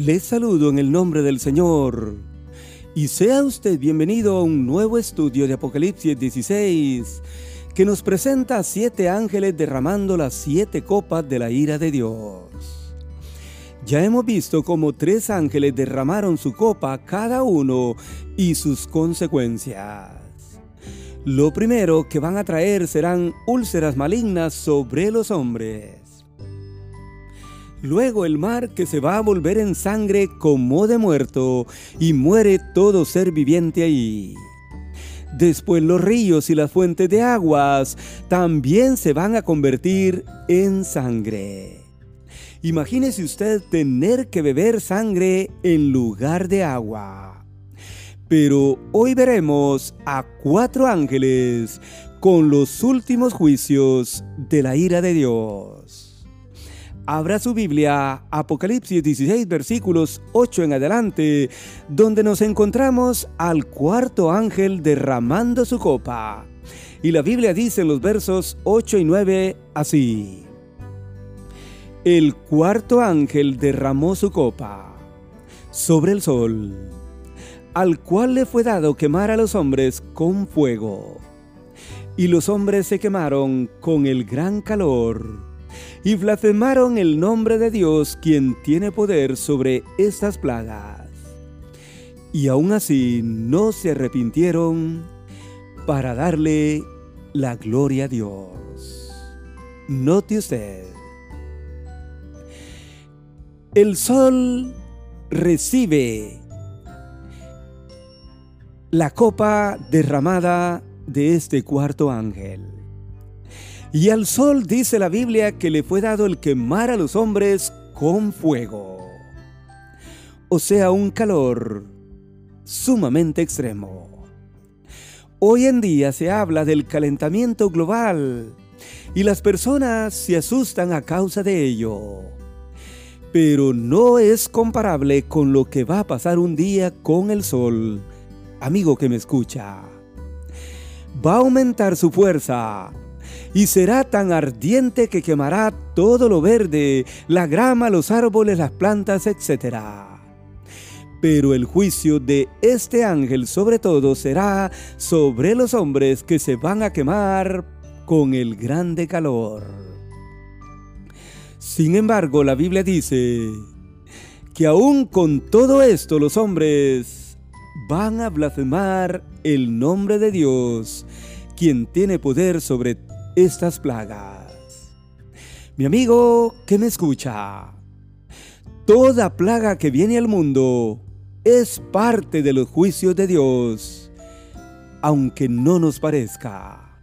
Les saludo en el nombre del Señor y sea usted bienvenido a un nuevo estudio de Apocalipsis 16 que nos presenta siete ángeles derramando las siete copas de la ira de Dios. Ya hemos visto cómo tres ángeles derramaron su copa cada uno y sus consecuencias. Lo primero que van a traer serán úlceras malignas sobre los hombres. Luego el mar que se va a volver en sangre como de muerto y muere todo ser viviente ahí. Después los ríos y las fuentes de aguas también se van a convertir en sangre. Imagínese usted tener que beber sangre en lugar de agua. Pero hoy veremos a cuatro ángeles con los últimos juicios de la ira de Dios. Abra su Biblia, Apocalipsis 16, versículos 8 en adelante, donde nos encontramos al cuarto ángel derramando su copa. Y la Biblia dice en los versos 8 y 9 así. El cuarto ángel derramó su copa sobre el sol, al cual le fue dado quemar a los hombres con fuego. Y los hombres se quemaron con el gran calor y blasfemaron el nombre de Dios quien tiene poder sobre estas plagas. Y aún así no se arrepintieron para darle la gloria a Dios. Note usted, el sol recibe la copa derramada de este cuarto ángel. Y al sol dice la Biblia que le fue dado el quemar a los hombres con fuego. O sea, un calor sumamente extremo. Hoy en día se habla del calentamiento global y las personas se asustan a causa de ello. Pero no es comparable con lo que va a pasar un día con el sol. Amigo que me escucha. Va a aumentar su fuerza y será tan ardiente que quemará todo lo verde, la grama, los árboles, las plantas, etc. Pero el juicio de este ángel sobre todo será sobre los hombres que se van a quemar con el grande calor. Sin embargo, la Biblia dice que aún con todo esto los hombres van a blasfemar el nombre de Dios, quien tiene poder sobre estas plagas. Mi amigo que me escucha, toda plaga que viene al mundo es parte de los juicios de Dios, aunque no nos parezca.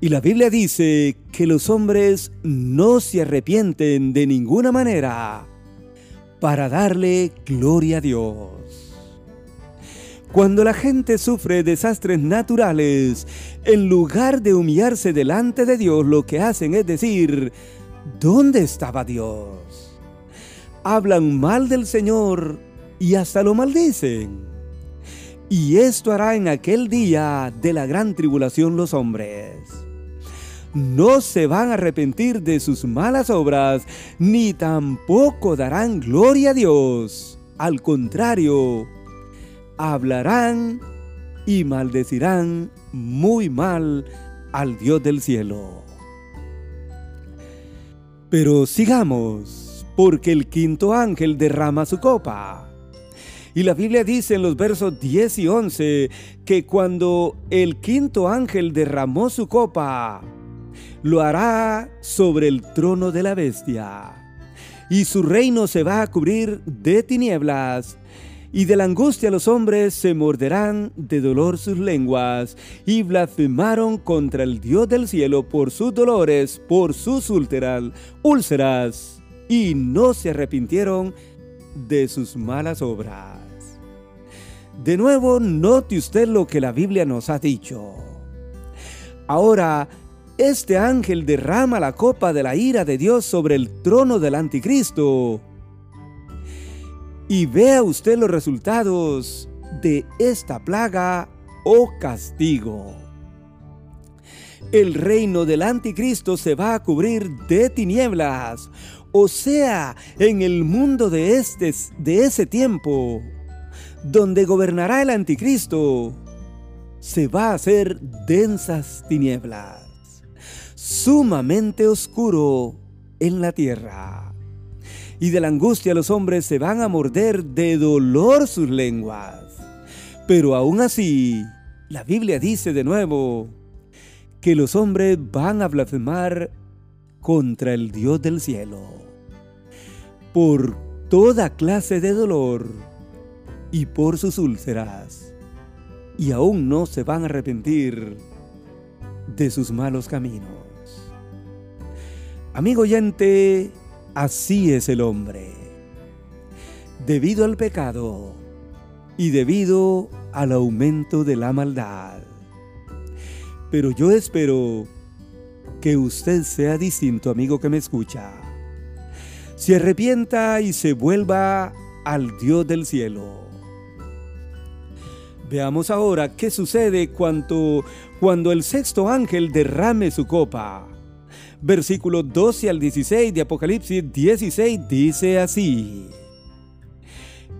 Y la Biblia dice que los hombres no se arrepienten de ninguna manera para darle gloria a Dios. Cuando la gente sufre desastres naturales, en lugar de humillarse delante de Dios, lo que hacen es decir, ¿dónde estaba Dios? Hablan mal del Señor y hasta lo maldicen. Y esto hará en aquel día de la gran tribulación los hombres. No se van a arrepentir de sus malas obras, ni tampoco darán gloria a Dios. Al contrario, hablarán y maldecirán muy mal al Dios del cielo. Pero sigamos, porque el quinto ángel derrama su copa. Y la Biblia dice en los versos 10 y 11 que cuando el quinto ángel derramó su copa, lo hará sobre el trono de la bestia. Y su reino se va a cubrir de tinieblas y de la angustia los hombres se morderán de dolor sus lenguas, y blasfemaron contra el Dios del cielo por sus dolores, por sus úlceras, y no se arrepintieron de sus malas obras. De nuevo, note usted lo que la Biblia nos ha dicho. Ahora, este ángel derrama la copa de la ira de Dios sobre el trono del anticristo y vea usted los resultados de esta plaga o castigo. El reino del anticristo se va a cubrir de tinieblas, o sea, en el mundo de, este, de ese tiempo, donde gobernará el anticristo, se va a hacer densas tinieblas, sumamente oscuro en la tierra. Y de la angustia los hombres se van a morder de dolor sus lenguas. Pero aún así, la Biblia dice de nuevo que los hombres van a blasfemar contra el Dios del cielo por toda clase de dolor y por sus úlceras, y aún no se van a arrepentir de sus malos caminos. Amigo oyente, así es el hombre. Debido al pecado y debido al aumento de la maldad. Pero yo espero que usted sea distinto, amigo que me escucha. Se arrepienta y se vuelva al Dios del cielo. Veamos ahora qué sucede cuando, cuando el sexto ángel derrame su copa. Versículo 12 al 16 de Apocalipsis 16 dice así.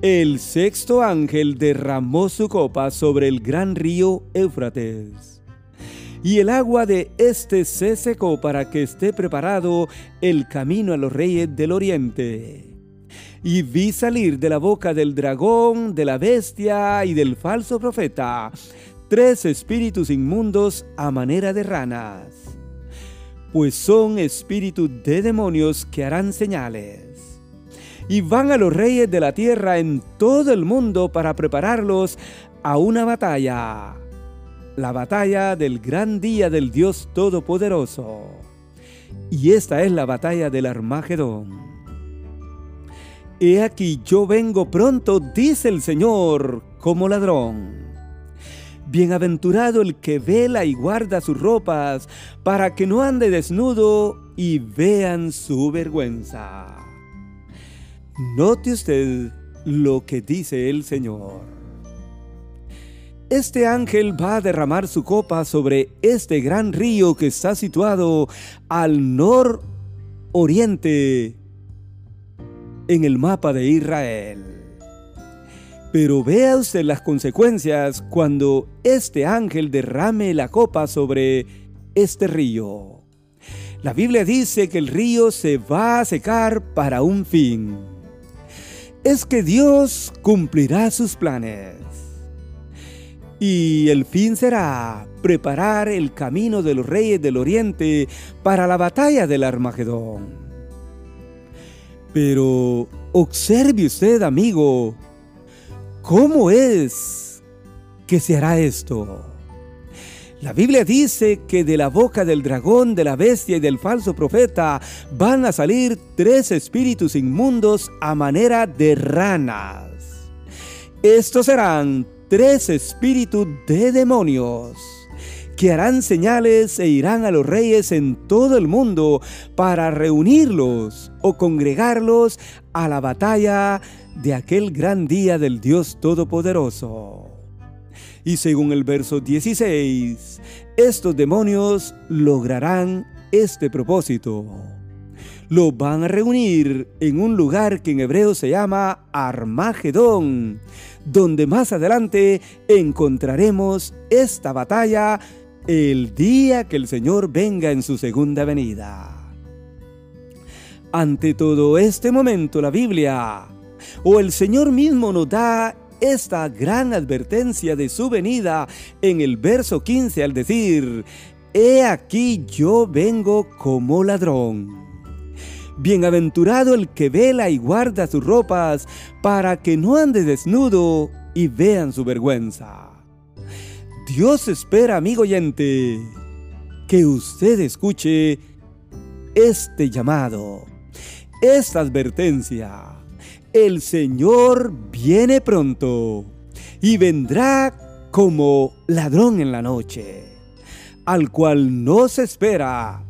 El sexto ángel derramó su copa sobre el gran río Éufrates. Y el agua de éste se secó para que esté preparado el camino a los reyes del oriente y vi salir de la boca del dragón, de la bestia y del falso profeta tres espíritus inmundos a manera de ranas, pues son espíritus de demonios que harán señales. Y van a los reyes de la tierra en todo el mundo para prepararlos a una batalla, la batalla del gran día del Dios Todopoderoso. Y esta es la batalla del Armagedón. He aquí yo vengo pronto, dice el Señor, como ladrón. Bienaventurado el que vela y guarda sus ropas, para que no ande desnudo y vean su vergüenza. Note usted lo que dice el Señor. Este ángel va a derramar su copa sobre este gran río que está situado al nororiente en el mapa de Israel. Pero vea usted las consecuencias cuando este ángel derrame la copa sobre este río. La Biblia dice que el río se va a secar para un fin. Es que Dios cumplirá sus planes. Y el fin será preparar el camino de los reyes del oriente para la batalla del Armagedón. Pero observe usted, amigo, ¿cómo es que se hará esto? La Biblia dice que de la boca del dragón, de la bestia y del falso profeta van a salir tres espíritus inmundos a manera de ranas. Estos serán tres espíritus de demonios que harán señales e irán a los reyes en todo el mundo para reunirlos o congregarlos a la batalla de aquel gran día del Dios Todopoderoso. Y según el verso 16, estos demonios lograrán este propósito. Los van a reunir en un lugar que en hebreo se llama Armagedón, donde más adelante encontraremos esta batalla el día que el Señor venga en su segunda venida. Ante todo este momento la Biblia o el Señor mismo nos da esta gran advertencia de su venida en el verso 15 al decir, He aquí yo vengo como ladrón. Bienaventurado el que vela y guarda sus ropas para que no ande desnudo y vean su vergüenza. Dios espera, amigo oyente, que usted escuche este llamado, esta advertencia. El Señor viene pronto y vendrá como ladrón en la noche, al cual no se espera.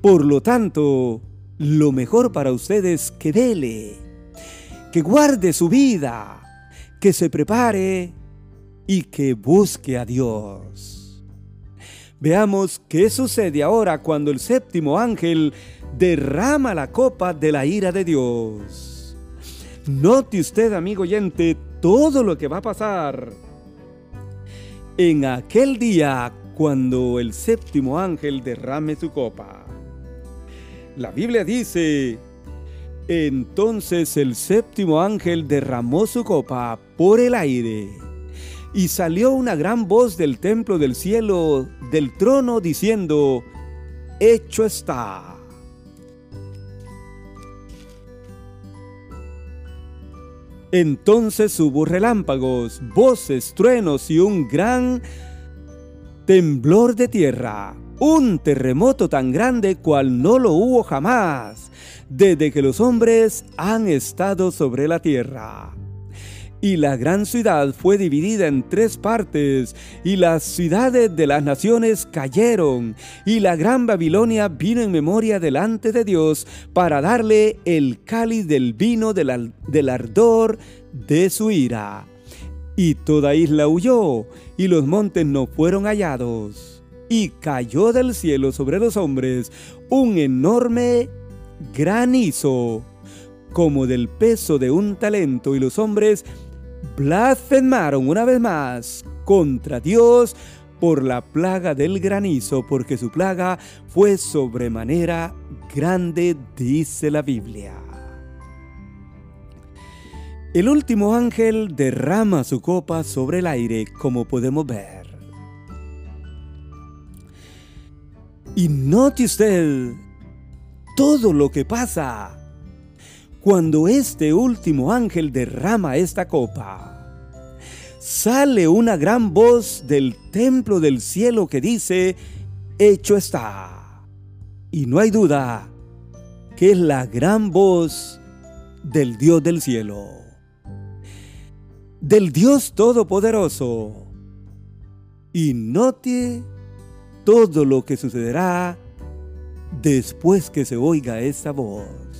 Por lo tanto, lo mejor para usted es que vele, que guarde su vida, que se prepare y que busque a Dios. Veamos qué sucede ahora cuando el séptimo ángel derrama la copa de la ira de Dios. Note usted, amigo oyente, todo lo que va a pasar. En aquel día, cuando el séptimo ángel derrame su copa. La Biblia dice, entonces el séptimo ángel derramó su copa por el aire y salió una gran voz del templo del cielo, del trono, diciendo, Hecho está. Entonces hubo relámpagos, voces, truenos y un gran temblor de tierra, un terremoto tan grande cual no lo hubo jamás, desde que los hombres han estado sobre la tierra y la gran ciudad fue dividida en tres partes, y las ciudades de las naciones cayeron, y la gran Babilonia vino en memoria delante de Dios para darle el cáliz del vino del, del ardor de su ira. Y toda isla huyó, y los montes no fueron hallados. Y cayó del cielo sobre los hombres un enorme granizo, como del peso de un talento, y los hombres blasfemaron una vez más contra Dios por la plaga del granizo, porque su plaga fue sobremanera grande, dice la Biblia. El último ángel derrama su copa sobre el aire, como podemos ver. Y note usted todo lo que pasa cuando este último ángel derrama esta copa, sale una gran voz del templo del cielo que dice, hecho está. Y no hay duda que es la gran voz del Dios del cielo, del Dios Todopoderoso. Y note todo lo que sucederá después que se oiga esta voz.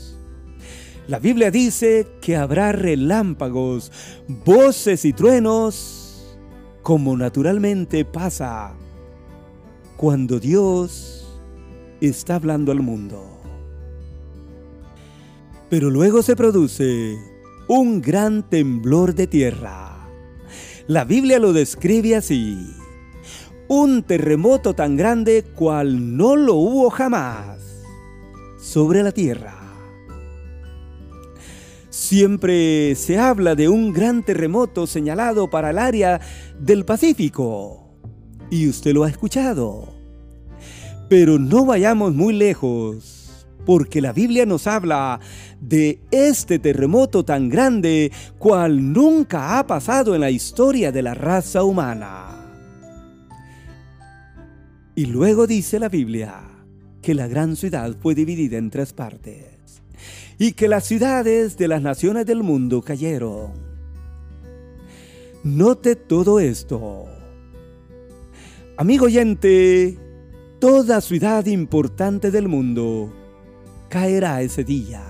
La Biblia dice que habrá relámpagos, voces y truenos, como naturalmente pasa cuando Dios está hablando al mundo. Pero luego se produce un gran temblor de tierra. La Biblia lo describe así. Un terremoto tan grande cual no lo hubo jamás sobre la tierra. Siempre se habla de un gran terremoto señalado para el área del Pacífico. Y usted lo ha escuchado. Pero no vayamos muy lejos, porque la Biblia nos habla de este terremoto tan grande cual nunca ha pasado en la historia de la raza humana. Y luego dice la Biblia que la gran ciudad fue dividida en tres partes y que las ciudades de las naciones del mundo cayeron. Note todo esto. Amigo oyente, toda ciudad importante del mundo caerá ese día.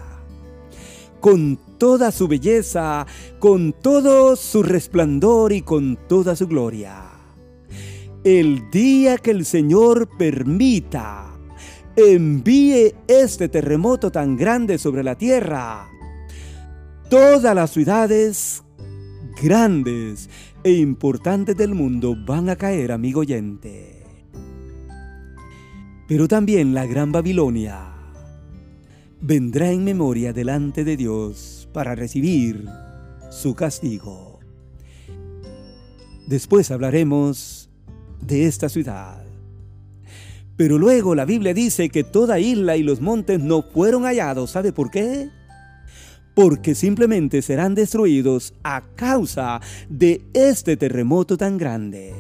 Con toda su belleza, con todo su resplandor y con toda su gloria. El día que el Señor permita envíe este terremoto tan grande sobre la tierra. Todas las ciudades grandes e importantes del mundo van a caer, amigo oyente. Pero también la gran Babilonia vendrá en memoria delante de Dios para recibir su castigo. Después hablaremos de esta ciudad. Pero luego la Biblia dice que toda isla y los montes no fueron hallados. ¿Sabe por qué? Porque simplemente serán destruidos a causa de este terremoto tan grande.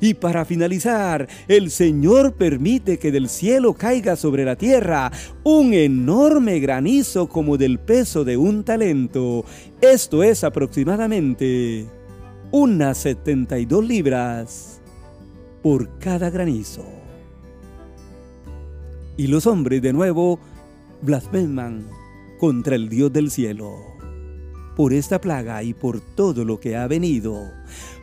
Y para finalizar, el Señor permite que del cielo caiga sobre la tierra un enorme granizo como del peso de un talento. Esto es aproximadamente unas 72 libras por cada granizo. Y los hombres de nuevo blasfeman contra el Dios del cielo. Por esta plaga y por todo lo que ha venido,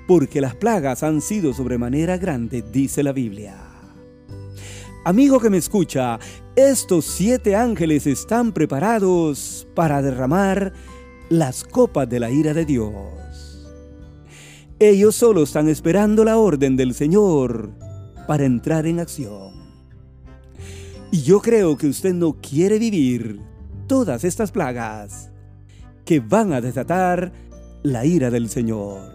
porque las plagas han sido sobremanera grandes, dice la Biblia. Amigo que me escucha, estos siete ángeles están preparados para derramar las copas de la ira de Dios. Ellos solo están esperando la orden del Señor para entrar en acción. Y yo creo que usted no quiere vivir todas estas plagas que van a desatar la ira del Señor.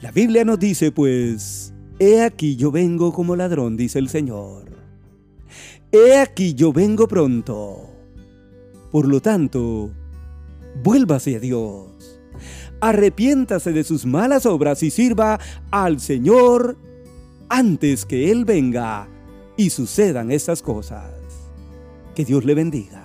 La Biblia nos dice, pues, He aquí yo vengo como ladrón, dice el Señor. He aquí yo vengo pronto. Por lo tanto, vuélvase a Dios. Arrepiéntase de sus malas obras y sirva al Señor antes que Él venga y sucedan estas cosas. Que Dios le bendiga.